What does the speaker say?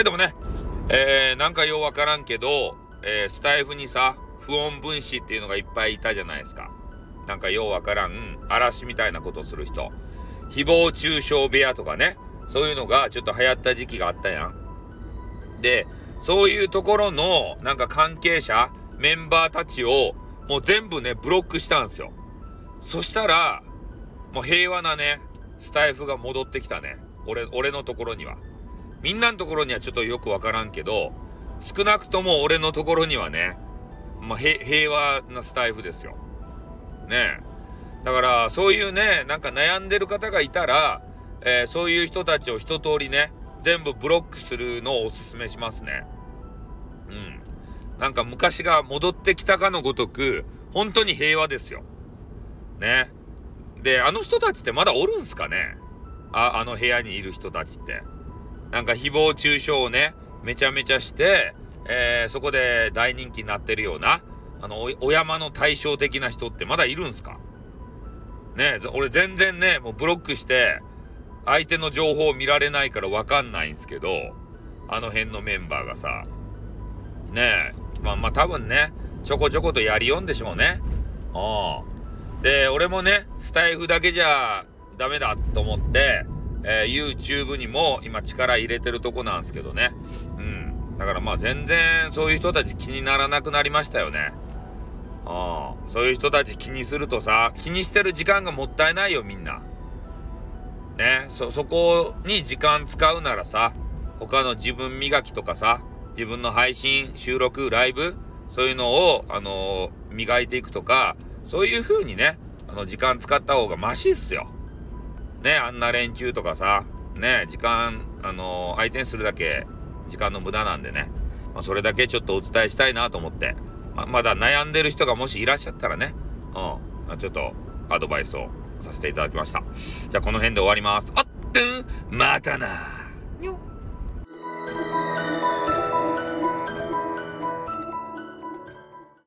はい、どうもね。えー、なんかようわからんけど、えー、スタイフにさ、不穏分子っていうのがいっぱいいたじゃないですか。なんかようわからん、嵐みたいなことする人。誹謗中傷部屋とかね。そういうのがちょっと流行った時期があったやん。で、そういうところの、なんか関係者、メンバーたちを、もう全部ね、ブロックしたんですよ。そしたら、もう平和なね、スタイフが戻ってきたね。俺、俺のところには。みんなのところにはちょっとよくわからんけど、少なくとも俺のところにはね、まあ、平和なスタイフですよ。ねだから、そういうね、なんか悩んでる方がいたら、えー、そういう人たちを一通りね、全部ブロックするのをおすすめしますね。うん。なんか昔が戻ってきたかのごとく、本当に平和ですよ。ね。で、あの人たちってまだおるんすかね？あ、あの部屋にいる人たちって。なんか誹謗中傷をね、めちゃめちゃして、えー、そこで大人気になってるような、あの、お山の対照的な人ってまだいるんすか？ね俺全然ね、もうブロックして、相手の情報を見られないからわかんないんすけど、あの辺のメンバーがさ、ねえ、まあまあ多分ね、ちょこちょことやりよんでしょうね。うん。で、俺もね、スタイフだけじゃダメだと思って、えー、YouTube にも今力入れてるとこなんですけどね。うん。だからまあ全然そういう人たち気にならなくなりましたよね。ああ、そういう人たち気にするとさ、気にしてる時間がもったいないよみんな。ね、そ、そこに時間使うならさ、他の自分磨きとかさ、自分の配信、収録、ライブ、そういうのを、あのー、磨いていくとか、そういう風にね、あの、時間使った方がマシっすよ。ね、あんな連中とかさ、ね、時間、あのー、相手にするだけ時間の無駄なんでね、まあ、それだけちょっとお伝えしたいなと思って、ままだ悩んでる人がもしいらっしゃったらね、うん、ちょっとアドバイスをさせていただきました。じゃあこの辺で終わります。あっ、うんまたな